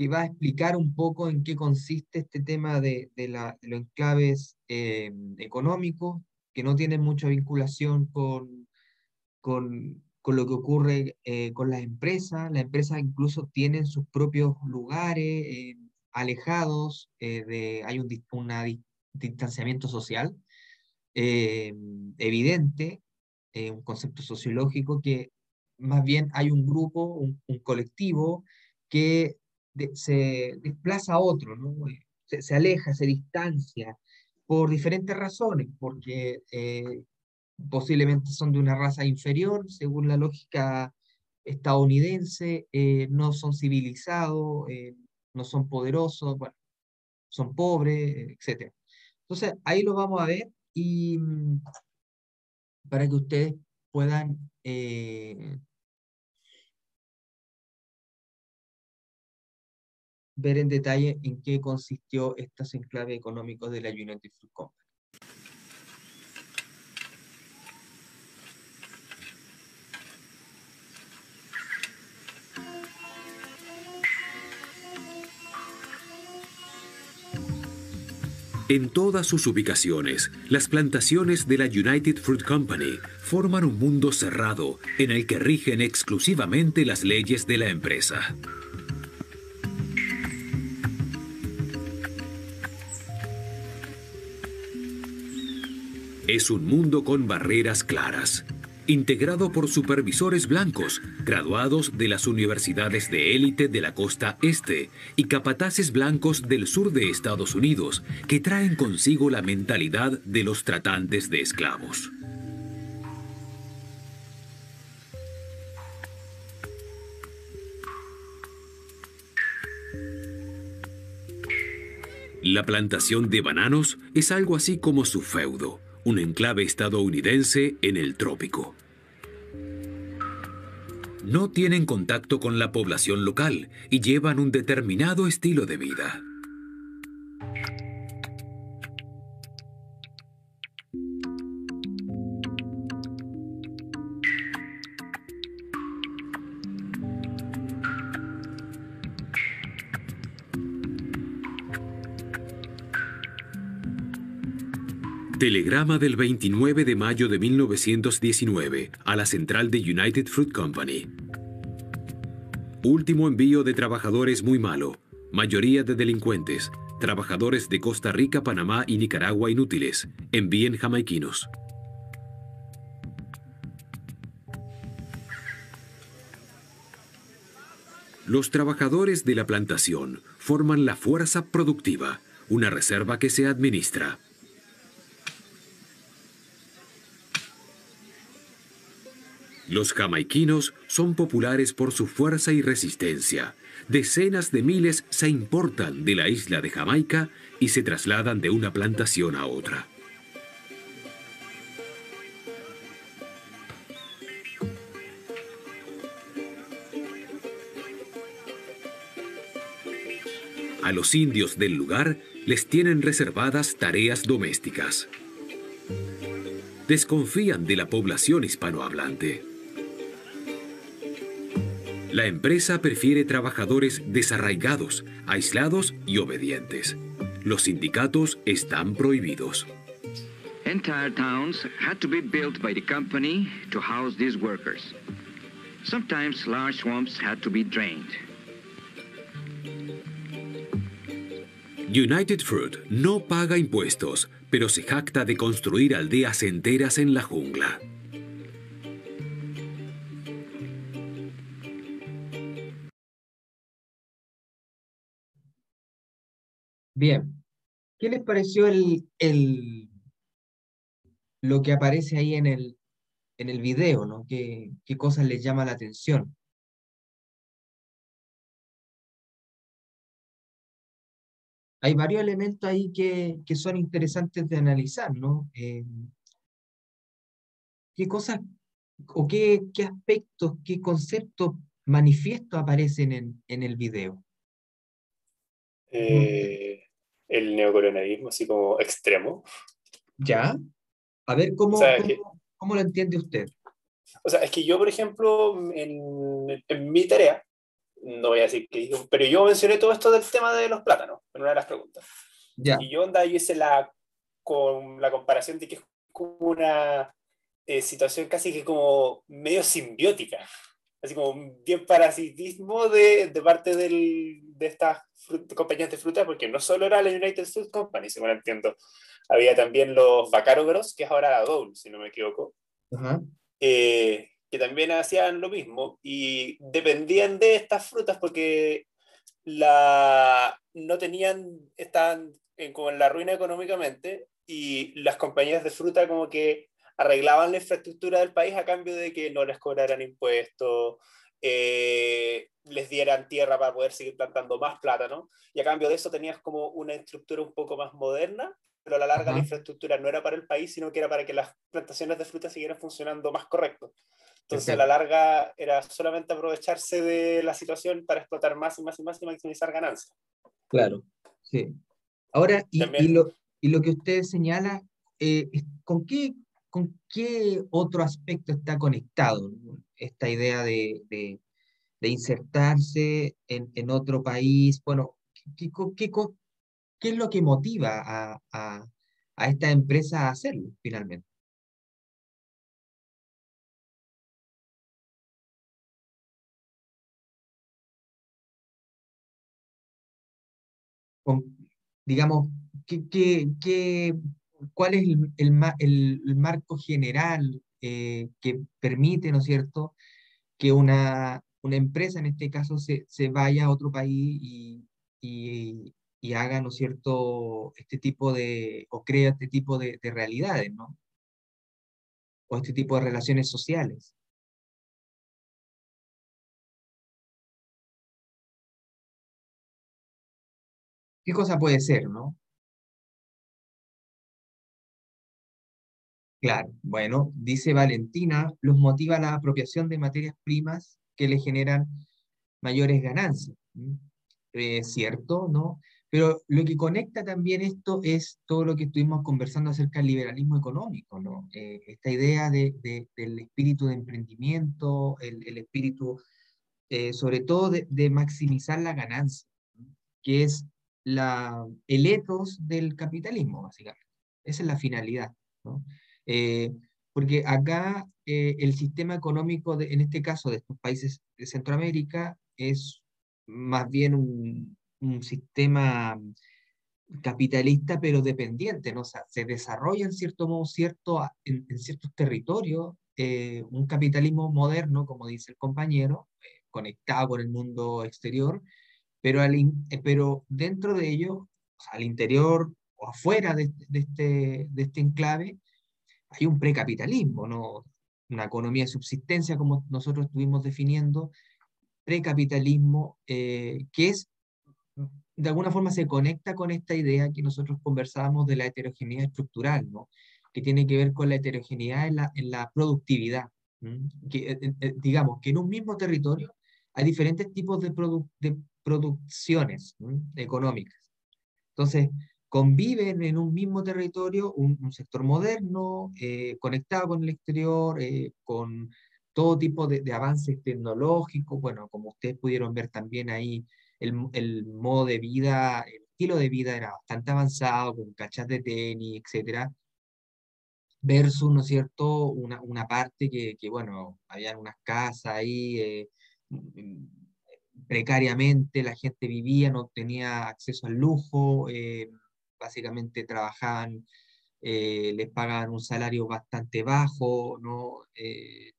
que va a explicar un poco en qué consiste este tema de, los enclaves eh, económicos, que no tienen mucha vinculación con, con, lo que ocurre eh, con las empresas. Las empresas incluso tienen sus propios lugares eh, alejados, de, hay un distanciamiento social evidente, un concepto sociológico que más bien hay un grupo, un colectivo que se desplaza a otro, ¿no? Eh, se, aleja, se distancia por diferentes razones, porque eh, posiblemente son de una raza inferior, según la lógica estadounidense, eh, no son civilizados, no son poderosos, son pobres, etc. Entonces, ahí lo vamos a ver y mm, para que ustedes puedan ver en detalle en qué consistió este enclave económico de la United Fruit Company. En todas sus ubicaciones, las plantaciones de la United Fruit Company forman un mundo cerrado en el que rigen exclusivamente las leyes de la empresa. Es un mundo con barreras claras, integrado por supervisores blancos, graduados de las universidades de élite de la costa este y capataces blancos del sur de Estados Unidos, que traen consigo la mentalidad de los tratantes de esclavos. La plantación de bananos es algo así como su feudo un enclave estadounidense en el trópico. No tienen contacto con la población local y llevan un determinado estilo de vida. Telegrama del 29 de mayo de 1919 a la central de United Fruit Company. Último envío de trabajadores muy malo, mayoría de delincuentes, trabajadores de Costa Rica, Panamá y Nicaragua inútiles, envíen jamaiquinos. Los trabajadores de la plantación forman la fuerza productiva, una reserva que se administra. Los jamaiquinos son populares por su fuerza y resistencia. Decenas de miles se importan de la isla de Jamaica y se trasladan de una plantación a otra. A los indios del lugar les tienen reservadas tareas domésticas. Desconfían de la población hispanohablante. La empresa prefiere trabajadores desarraigados, aislados y obedientes. Los sindicatos están prohibidos. Entire towns had to be built by the company to house these workers. Sometimes large swamps had to be drained. United Fruit no paga impuestos, pero se jacta de construir aldeas enteras en la jungla. Bien, ¿qué les pareció el, lo que aparece ahí en el, en el video? ¿no? ¿Qué, ¿Qué cosas les llama la atención? Hay varios elementos ahí que, son interesantes de analizar, ¿no? Eh, ¿Qué cosas o qué, qué aspectos, qué conceptos manifiestos aparecen en, en el video? Eh, el neocolonialismo así como extremo. ¿Ya? A ver, ¿cómo, cómo, lo entiende usted? O sea, es que yo, por ejemplo, en, en mi tarea, no voy a decir que pero yo mencioné todo esto del tema de los plátanos en una de las preguntas. Ya. Y yo onda, yo hice la, con la comparación de que es como una eh, situación casi que como medio simbiótica, así como bien parasitismo de, de parte del, de estas compañías de fruta, porque no solo era la United Fruit Company, según entiendo, había también los Bacarogros, que es ahora la Dole, si no me equivoco, Ajá. eh, que también hacían lo mismo y dependían de estas frutas porque la, no tenían, estaban en, como en la ruina económicamente y las compañías de fruta como que arreglaban la infraestructura del país a cambio de que no les cobraran impuestos, eh, les dieran tierra para poder seguir plantando más plátano y a cambio de eso tenías como una estructura un poco más moderna, pero a la larga Ajá. la infraestructura no era para el país, sino que era para que las plantaciones de fruta siguieran funcionando más correcto. Entonces, a la larga era solamente aprovecharse de la situación para explotar más y más y más y maximizar ganancias. Claro, sí. Ahora, y, y lo, y lo que usted señala, eh, ¿con qué, con qué otro aspecto está conectado esta idea de, insertarse en, otro país? Bueno, ¿qué, es lo que motiva a, esta empresa a hacerlo finalmente? digamos, ¿qué, qué- qué- cuál es el, el el- marco general eh, que permite, ¿no es cierto?, que una, una empresa, en este caso, se, se vaya a otro país y, y- y haga, ¿no es cierto?, este tipo de, o crea este tipo de, de realidades, ¿no? O este tipo de relaciones sociales. ¿Qué cosa puede ser, no? Claro, bueno, dice Valentina, los motiva la apropiación de materias primas que le generan mayores ganancias. Es cierto, ¿no? Pero lo que conecta también esto es todo lo que estuvimos conversando acerca del liberalismo económico, ¿no? Eh, esta idea de, de- del espíritu de emprendimiento, el, espíritu, eh, sobre todo, de, maximizar la ganancia, que es la, el ethos del capitalismo, básicamente. Esa es la finalidad, ¿no? Eh, porque acá eh, el sistema económico, de- en este caso de estos países de Centroamérica, es más bien un, un sistema capitalista, pero dependiente, ¿no? O sea, se desarrolla en cierto modo, cierto, en, en ciertos territorios, eh, un capitalismo moderno, como dice el compañero, eh, conectado con el mundo exterior, pero, al in- eh, pero dentro de ello, o sea, al interior o afuera de, de este, de este enclave, hay un precapitalismo, ¿no? Una economía de subsistencia, como nosotros estuvimos definiendo, precapitalismo, eh, que es, de alguna forma se conecta con esta idea que nosotros conversábamos de la heterogeneidad estructural, ¿no? Que tiene que ver con la heterogeneidad en la, en la productividad. Que, eh, eh, eh, digamos, que en un mismo territorio hay diferentes tipos de, produ- de producciones ¿m? económicas. Entonces, conviven en un mismo territorio un, un sector moderno, eh, conectado con el exterior, eh, con todo tipo de, de avances tecnológicos. Bueno, como ustedes pudieron ver también ahí, el, el modo de vida, el estilo de vida era bastante avanzado, con cachas de tenis, etcétera, versus, ¿no es cierto?, una, una parte que, que, bueno, habían unas casas ahí, eh, precariamente la gente vivía, no tenía acceso al lujo, eh, básicamente trabajaban, eh, les pagaban un salario bastante bajo, ¿no? Eh,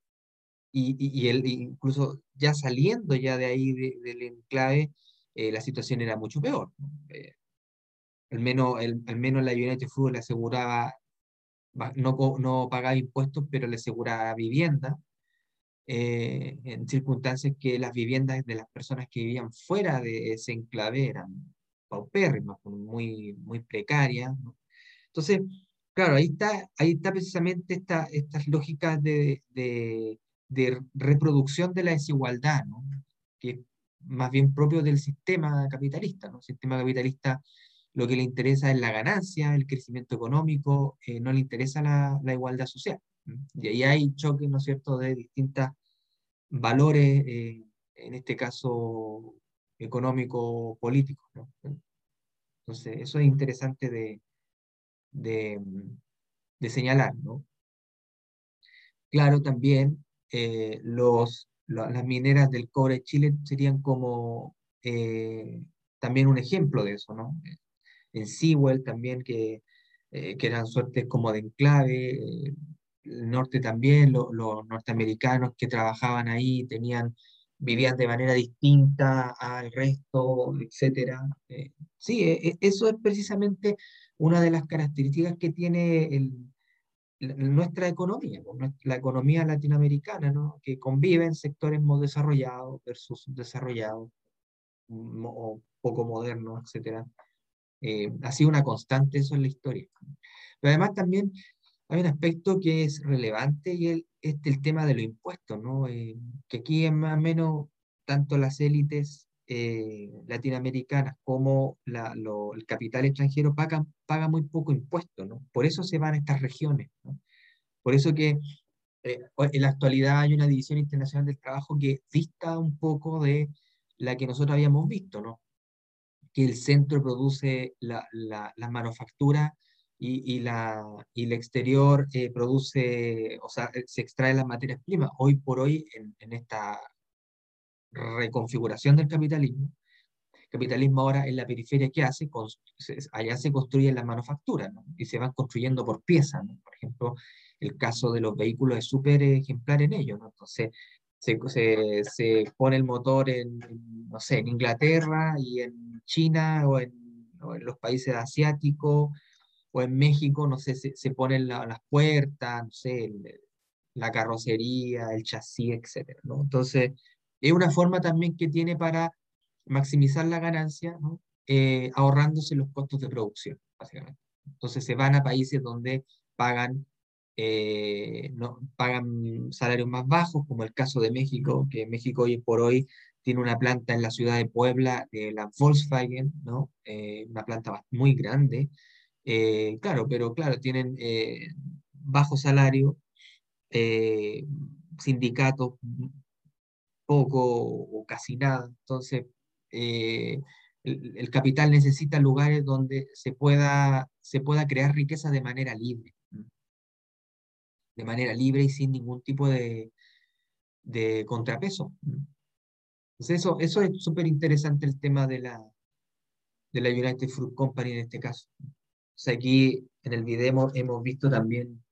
y, y- el, incluso ya saliendo ya de ahí de- del enclave, eh, la situación era mucho peor. Eh, al menos, el- al menos la United Fruit le aseguraba, ba- no, no pagaba impuestos, pero le aseguraba vivienda en circunstancias que las viviendas de las personas que vivían fuera de ese enclave eran paupérrimas, muy, muy precarias. Entonces, claro, ahí está, ahí está precisamente esta, estas lógicas de, reproducción de la desigualdad, que es más bien propio del sistema capitalista. El sistema capitalista lo que le interesa es la ganancia, el crecimiento económico, eh, no le interesa la, igualdad social. Y ahí hay choques, ¿no es cierto?, de distintas valores eh, en este caso económico-político. Entonces, eso es interesante de, de, señalar. ¿no? Claro, también eh, los, las mineras del cobre de Chile serían como eh, también un ejemplo de eso, ¿no? En Sewell también, que, eh, que eran suertes como de enclave, el norte también, los norteamericanos que trabajaban ahí tenían, vivían de manera distinta al resto, etc. sí, e, e, eso es precisamente una de las características que tiene el, nuestra economía, pues, la economía latinoamericana, ¿no? que convive en sectores más desarrollados versus desarrollados mm, o poco modernos, etc. Eh, ha sido una constante eso en la historia. Pero además también hay un aspecto que es relevante y es el tema de los impuestos, ¿no? Eh, que aquí es más o menos tanto las élites eh, latinoamericanas como el capital extranjero pagan, paga muy poco impuesto, ¿no? Por eso se van a estas regiones, ¿no? Por eso que eh, en la actualidad hay una división internacional del trabajo que dista un poco de la que nosotros habíamos visto, ¿no? Que el centro produce la, la, manufactura y, y, la, y el exterior eh, produce, o sea, se extrae las materias primas. Hoy por hoy, en, en esta reconfiguración del capitalismo. Capitalismo ahora en la periferia, ¿qué hace? allá se construye la manufactura y se van construyendo por piezas. Por ejemplo, el caso de los vehículos es súper ejemplar en ello. ¿no? Entonces, se, se, se, pone el motor en, no sé, en Inglaterra y en China o en, los países asiáticos o en México, no sé, se, se ponen las puertas, no sé, la carrocería, el chasis, etc. ¿no? Entonces, es una forma también que tiene para maximizar la ganancia, eh, ahorrándose los costos de producción, básicamente. Entonces se van a países donde pagan, eh, no, pagan salarios más bajos, como el caso de México, que México hoy por hoy tiene una planta en la ciudad de Puebla de la Volkswagen, ¿no? Eh, una planta muy grande. Claro, pero claro, tienen bajo salario, sindicatos poco o casi nada. Entonces, eh, el, capital necesita lugares donde se pueda, se pueda crear riqueza de manera libre. De manera libre y sin ningún tipo de, de contrapeso. Entonces, eso, eso es súper interesante el tema de la, de la United Fruit Company en este caso. Aquí en el video hemos, visto también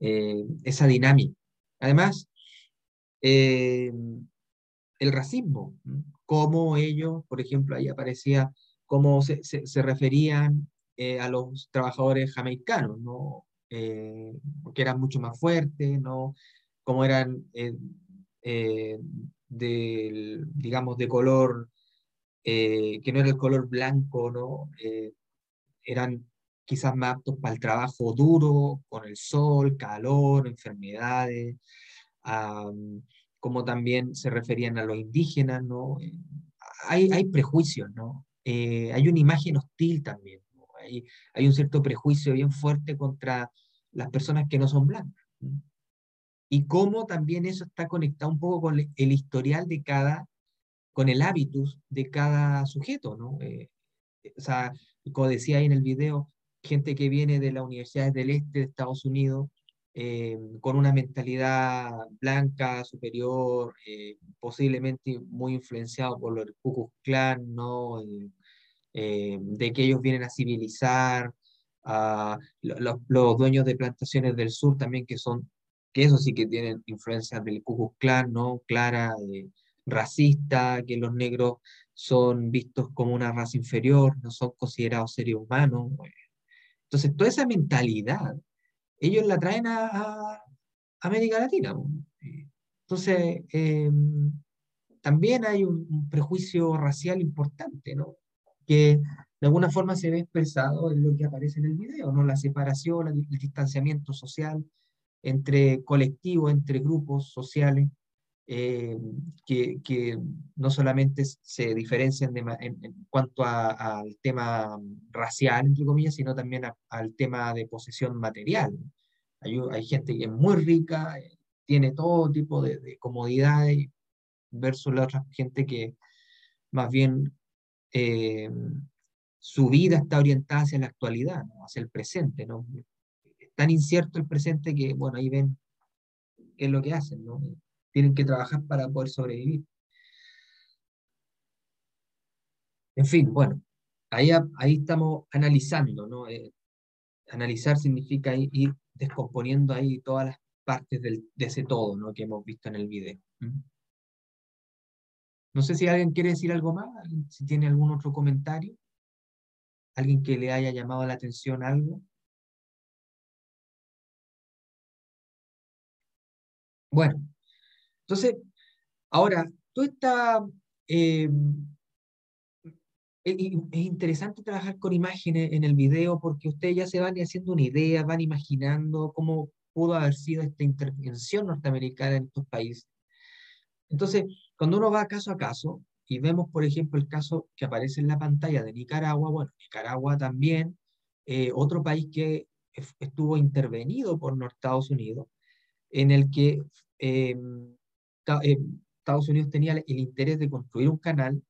eh, esa dinámica. Además, eh, el racismo, cómo ellos, por ejemplo, ahí aparecía cómo se, se, referían eh, a los trabajadores jamaicanos, ¿no? Eh, que eran mucho más fuertes, ¿no? Cómo eran, eh, digamos, de color, que no era el color blanco, ¿no? eran quizás más aptos para el trabajo duro, con el sol, calor, enfermedades como también se referían a los indígenas, ¿no? Hay, hay prejuicios, ¿no? Eh, hay una imagen hostil también, hay, hay, un cierto prejuicio bien fuerte contra las personas que no son blancas. Y cómo también eso está conectado un poco con el historial de cada, con el hábitus de cada sujeto, ¿no? Eh, o sea, como decía ahí en el video, gente que viene de las universidades del este de Estados Unidos, eh, con una mentalidad blanca, superior, eh, posiblemente muy influenciado por el Ku Klan, ¿no? Eh, de que ellos vienen a civilizar, a los, dueños de plantaciones del sur también, que son, que eso sí que tienen influencia del Ku Klan, ¿no? Clara, racista, que los negros son vistos como una raza inferior, no son considerados seres humanos. Entonces, toda esa mentalidad ellos la traen a, América Latina. Entonces, em, también hay un, prejuicio racial importante, ¿no? Que de alguna forma se ve expresado en lo que aparece en el video, ¿no? La separación, el distanciamiento social entre colectivos, entre grupos sociales, em, que, no solamente se diferencian en, cuanto al tema racial, entre comillas, sino también al tema de posesión material. Hay, hay, gente que es muy rica, eh, tiene todo tipo de, comodidades, versus la otra gente que más bien eh, su vida está orientada hacia la actualidad, hacia el presente. ¿no? Es tan incierto el presente que, bueno, ahí ven qué es lo que hacen, ¿no? Tienen que trabajar para poder sobrevivir. En fin, bueno, ahí, ahí estamos analizando, ¿no? Eh, analizar significa ir descomponiendo ahí todas las partes de ese todo, ¿no? Que hemos visto en el video. No sé si alguien quiere decir algo más, si tiene algún otro comentario, alguien que le haya llamado la atención algo. Bueno, entonces, ahora, tú esta... Eh, es, interesante trabajar con imágenes en el video porque ustedes ya se van haciendo una idea, van imaginando cómo pudo haber sido esta intervención norteamericana en estos países. Entonces, cuando uno va caso a caso y vemos, por ejemplo, el caso que aparece en la pantalla de Nicaragua, bueno, Nicaragua también, eh, otro país que estuvo intervenido por Estados Unidos, en el que eh, Estados Unidos tenía el interés de construir un canal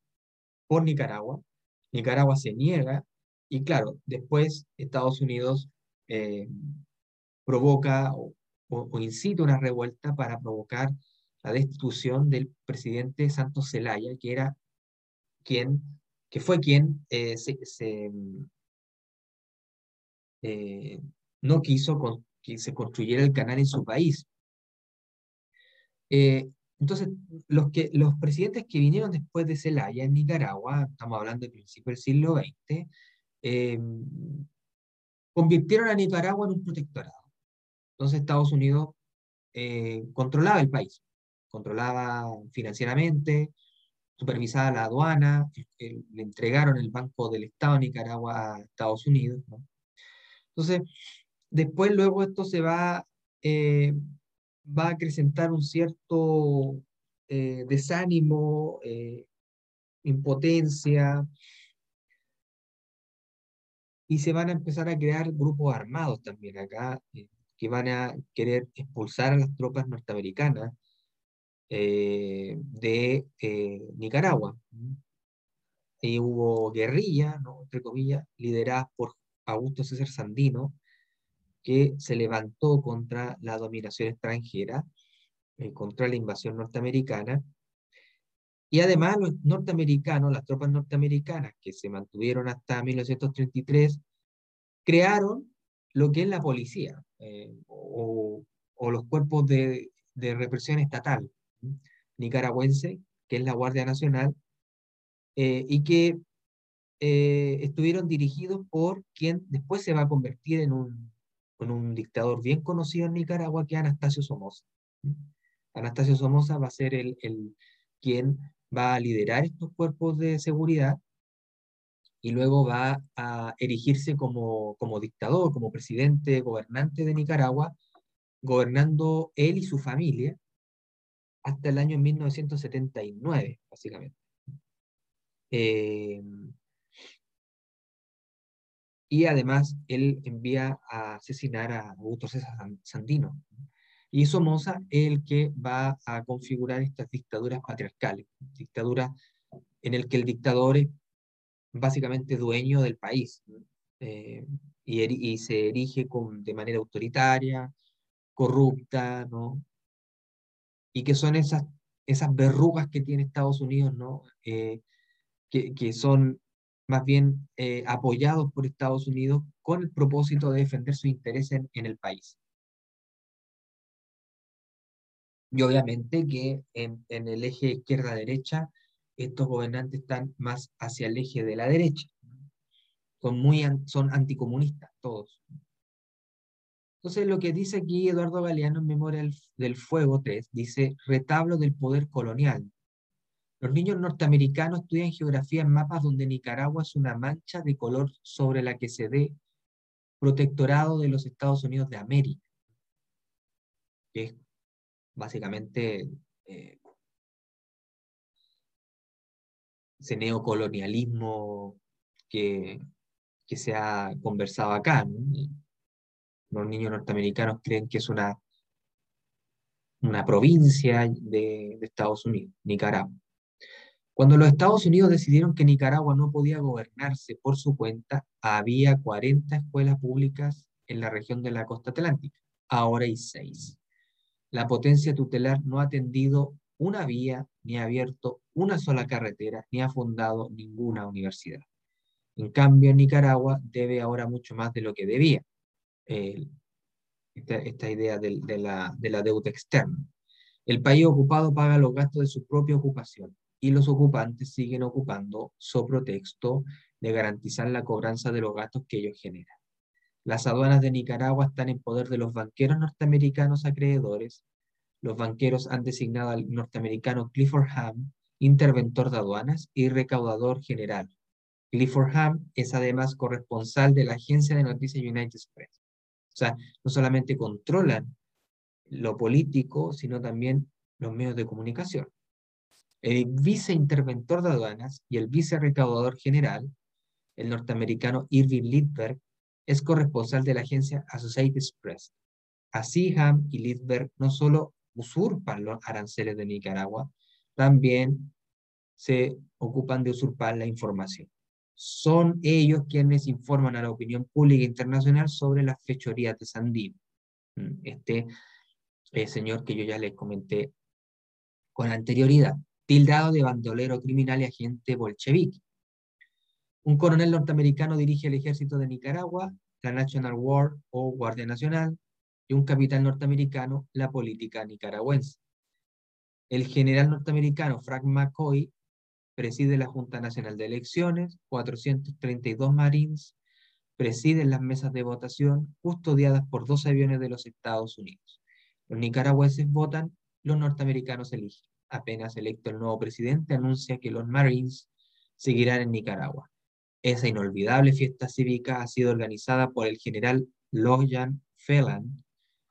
por Nicaragua, Nicaragua se niega y claro, después Estados Unidos eh, provoca o, incita una revuelta para provocar la destitución del presidente Santos Zelaya, que era quien, que fue quien eh, eh, no quiso que se construyera el canal en su país. Entonces, los, que, los presidentes que vinieron después de Zelaya en Nicaragua, estamos hablando del principio del siglo XX, em, convirtieron a Nicaragua en un protectorado. Entonces Estados Unidos eh, controlaba el país, controlaba financieramente, supervisaba la aduana, le entregaron el Banco del Estado de Nicaragua a Estados Unidos. Entonces, después luego esto se va eh, va a acrecentar un cierto eh, desánimo, eh, impotencia, y se van a empezar a crear grupos armados también acá, eh, que van a querer expulsar a las tropas norteamericanas de Nicaragua. Y hubo guerrilla, ¿no? entre comillas, liderada por Augusto César Sandino, que se levantó contra la dominación extranjera, eh, contra la invasión norteamericana. Y además los norteamericanos, las tropas norteamericanas que se mantuvieron hasta 1933, crearon lo que es la policía eh, o, los cuerpos de, represión estatal nicaragüense, que es la Guardia Nacional, eh, y que estuvieron dirigidos por quien después se va a convertir en un con un dictador bien conocido en Nicaragua que es Anastasio Somoza. Anastasio Somoza va a ser el, el, quien va a liderar estos cuerpos de seguridad y luego va a erigirse como, como dictador, como presidente, gobernante de Nicaragua, gobernando él y su familia hasta el año 1979, básicamente. Eh, y además él envía a asesinar a Augusto César Sandino. Y Somoza el que va a configurar estas dictaduras patriarcales, dictaduras en el que el dictador es básicamente dueño del país eh, y, se erige con, de manera autoritaria, corrupta, ¿no? Y que son esas, esas verrugas que tiene Estados Unidos, ¿no? Eh, que, que son más bien eh, apoyados por Estados Unidos con el propósito de defender sus intereses en, el país. Y obviamente que en, el eje izquierda-derecha, estos gobernantes están más hacia el eje de la derecha. Son, muy, son anticomunistas todos. Entonces, lo que dice aquí Eduardo Galeano en Memoria del, Fuego 3, dice retablo del poder colonial, los niños norteamericanos estudian geografía en mapas donde Nicaragua es una mancha de color sobre la que se ve protectorado de los Estados Unidos de América, que es básicamente eh, ese neocolonialismo que, que, se ha conversado acá. Los niños norteamericanos creen que es una una provincia de, de Estados Unidos, Nicaragua. Cuando los Estados Unidos decidieron que Nicaragua no podía gobernarse por su cuenta, había 40 escuelas públicas en la región de la costa atlántica. Ahora hay seis. La potencia tutelar no ha atendido una vía, ni ha abierto una sola carretera, ni ha fundado ninguna universidad. En cambio, Nicaragua debe ahora mucho más de lo que debía. esta, idea de, la, de la deuda externa. El país ocupado paga los gastos de su propia ocupación y los ocupantes siguen ocupando sobre texto de garantizar la cobranza de los gastos que ellos generan. Las aduanas de Nicaragua están en poder de los banqueros norteamericanos acreedores. Los banqueros han designado al norteamericano Clifford Ham interventor de aduanas y recaudador general. Clifford Ham es además corresponsal de la agencia de noticias United Press. O sea, no solamente controlan lo político, sino también los medios de comunicación. El viceinterventor de aduanas y el vicerecaudador general, el norteamericano Irving Lidberg, es corresponsal de la agencia Associated Press. Así Ham y Lidberg no solo usurpan los aranceles de Nicaragua, también se ocupan de usurpar la información. Son ellos quienes informan a la opinión pública internacional sobre las fechorías de Sandino. Mm, este eh, señor que yo ya les comenté con anterioridad, tildado de bandolero criminal y agente bolchevique. Un coronel norteamericano dirige el ejército de Nicaragua, la National War o Guardia Nacional, y un capitán norteamericano, la política nicaragüense. El general norteamericano Frank McCoy preside la Junta Nacional de Elecciones, 432 Marines presiden las mesas de votación custodiadas por dos aviones de los Estados Unidos. Los nicaragüenses votan, los norteamericanos eligen. Apenas electo el nuevo presidente, anuncia que los Marines seguirán en Nicaragua. Esa inolvidable fiesta cívica ha sido organizada por el general Loyan Phelan,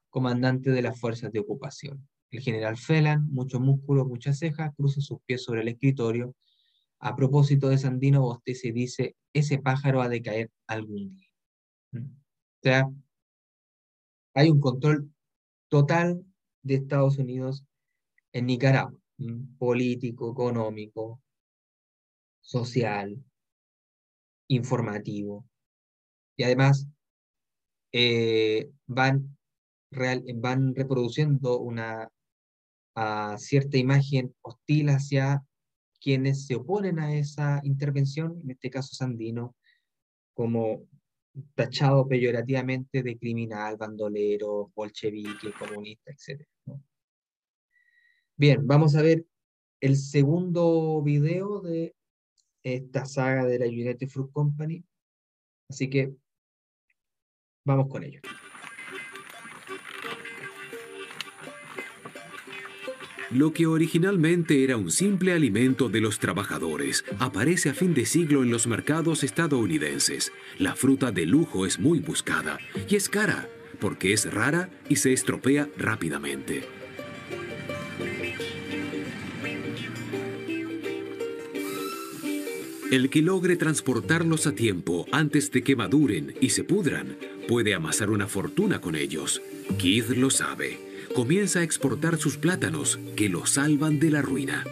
comandante de las fuerzas de ocupación. El general Phelan, mucho músculo, muchas cejas, cruza sus pies sobre el escritorio. A propósito de Sandino bostece y dice, ese pájaro ha de caer algún día. ¿Mm? O sea, hay un control total de Estados Unidos en Nicaragua. Político, económico, social, informativo. Y además eh, van, van reproduciendo una cierta imagen hostil hacia quienes se oponen a esa intervención, en este caso Sandino, como tachado peyorativamente de criminal, bandolero, bolchevique, comunista, etc. Bien, vamos a ver el segundo video de esta saga de la United Fruit Company. Así que vamos con ello. Lo que originalmente era un simple alimento de los trabajadores aparece a fin de siglo en los mercados estadounidenses. La fruta de lujo es muy buscada y es cara porque es rara y se estropea rápidamente. El que logre transportarlos a tiempo antes de que maduren y se pudran puede amasar una fortuna con ellos. Keith lo sabe. Comienza a exportar sus plátanos que lo salvan de la ruina.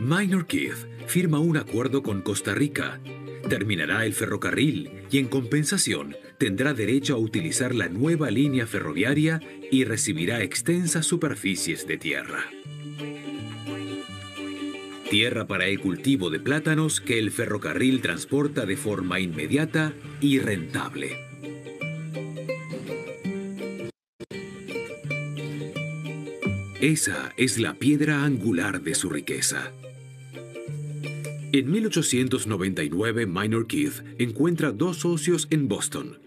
Minor Keith firma un acuerdo con Costa Rica. Terminará el ferrocarril y en compensación tendrá derecho a utilizar la nueva línea ferroviaria y recibirá extensas superficies de tierra tierra para el cultivo de plátanos que el ferrocarril transporta de forma inmediata y rentable. Esa es la piedra angular de su riqueza. En 1899, Minor Keith encuentra dos socios en Boston.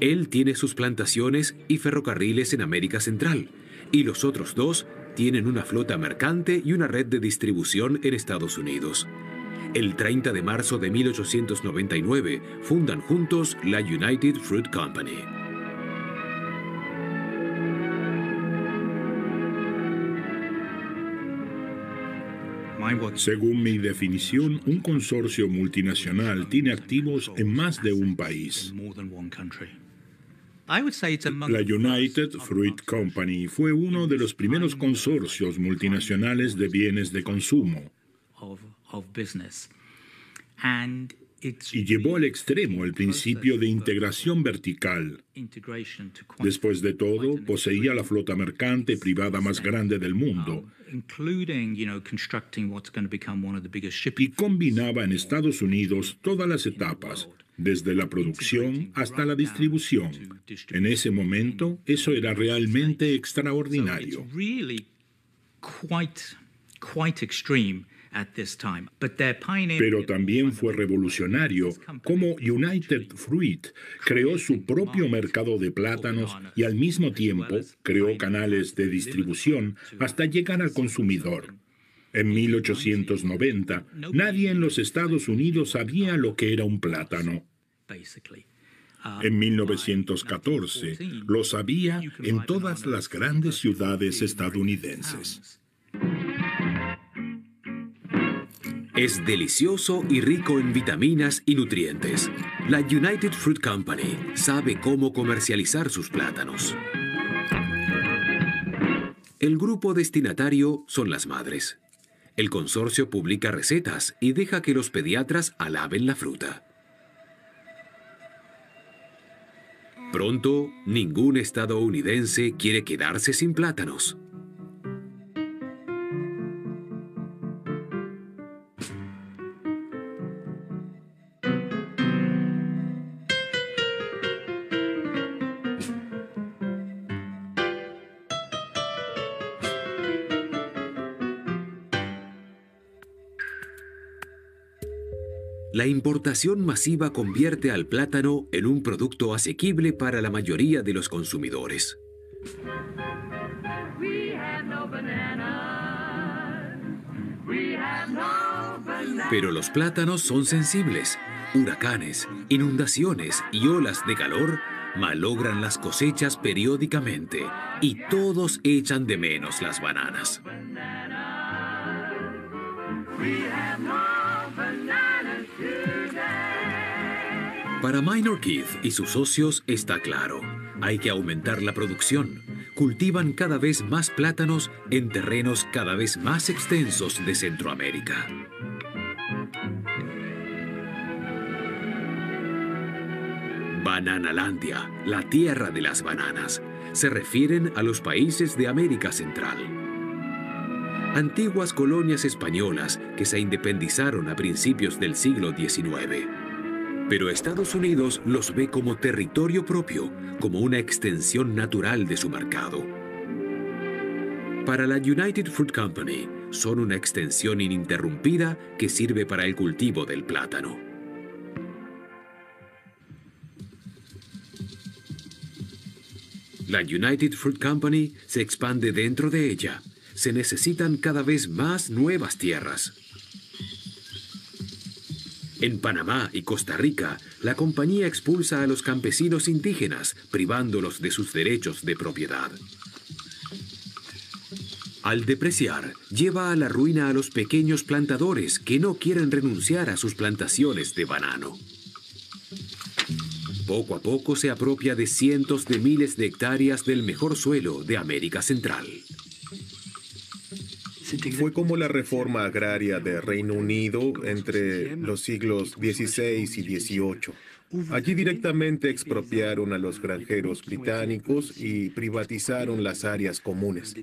Él tiene sus plantaciones y ferrocarriles en América Central, y los otros dos tienen una flota mercante y una red de distribución en Estados Unidos. El 30 de marzo de 1899 fundan juntos la United Fruit Company. Según mi definición, un consorcio multinacional tiene activos en más de un país. La United Fruit Company fue uno de los primeros consorcios multinacionales de bienes de consumo. y llevó al extremo el principio de integración vertical. Después de todo, poseía la flota mercante privada más grande del mundo. y combinaba en Estados Unidos todas las etapas, desde la producción hasta la distribución. En ese momento, eso era realmente extraordinario. Pero también fue revolucionario como United Fruit creó su propio mercado de plátanos y al mismo tiempo creó canales de distribución hasta llegar al consumidor. En 1890, nadie en los Estados Unidos sabía lo que era un plátano. En 1914, lo sabía en todas las grandes ciudades estadounidenses. Es delicioso y rico en vitaminas y nutrientes. La United Fruit Company sabe cómo comercializar sus plátanos. El grupo destinatario son las madres. El consorcio publica recetas y deja que los pediatras alaben la fruta. Pronto, ningún estadounidense quiere quedarse sin plátanos. La importación masiva convierte al plátano en un producto asequible para la mayoría de los consumidores. Pero los plátanos son sensibles. Huracanes, inundaciones y olas de calor malogran las cosechas periódicamente y todos echan de menos las bananas. Para Minor Keith y sus socios está claro, hay que aumentar la producción. Cultivan cada vez más plátanos en terrenos cada vez más extensos de Centroamérica. Bananalandia, la tierra de las bananas, se refieren a los países de América Central. Antiguas colonias españolas que se independizaron a principios del siglo XIX pero Estados Unidos los ve como territorio propio, como una extensión natural de su mercado. Para la United Fruit Company, son una extensión ininterrumpida que sirve para el cultivo del plátano. La United Fruit Company se expande dentro de ella. Se necesitan cada vez más nuevas tierras. En Panamá y Costa Rica, la compañía expulsa a los campesinos indígenas, privándolos de sus derechos de propiedad. Al depreciar, lleva a la ruina a los pequeños plantadores que no quieren renunciar a sus plantaciones de banano. Poco a poco se apropia de cientos de miles de hectáreas del mejor suelo de América Central. Fue como la reforma agraria de Reino Unido entre los siglos XVI y XVIII. Allí directamente expropiaron a los granjeros británicos y privatizaron las áreas comunes.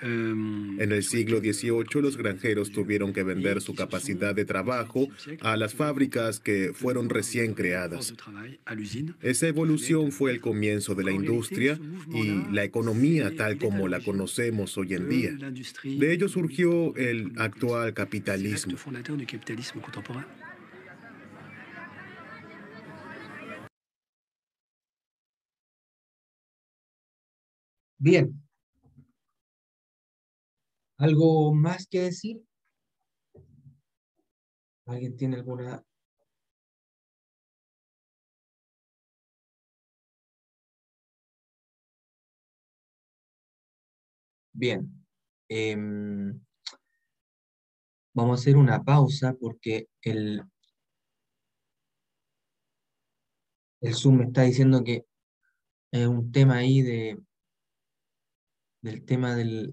En el siglo XVIII los granjeros tuvieron que vender su capacidad de trabajo a las fábricas que fueron recién creadas. Esa evolución fue el comienzo de la industria y la economía tal como la conocemos hoy en día. De ello surgió el actual capitalismo. Bien. ¿Algo más que decir? ¿Alguien tiene alguna Bien. Em, vamos a hacer una pausa porque el, el Zoom me está diciendo que Es un tema ahí de del tema de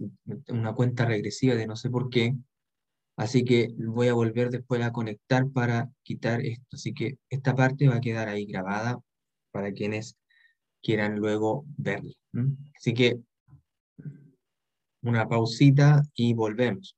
una cuenta regresiva de no sé por qué. Así que voy a volver después a conectar para quitar esto. Así que esta parte va a quedar ahí grabada para quienes quieran luego verla. Así que una pausita y volvemos.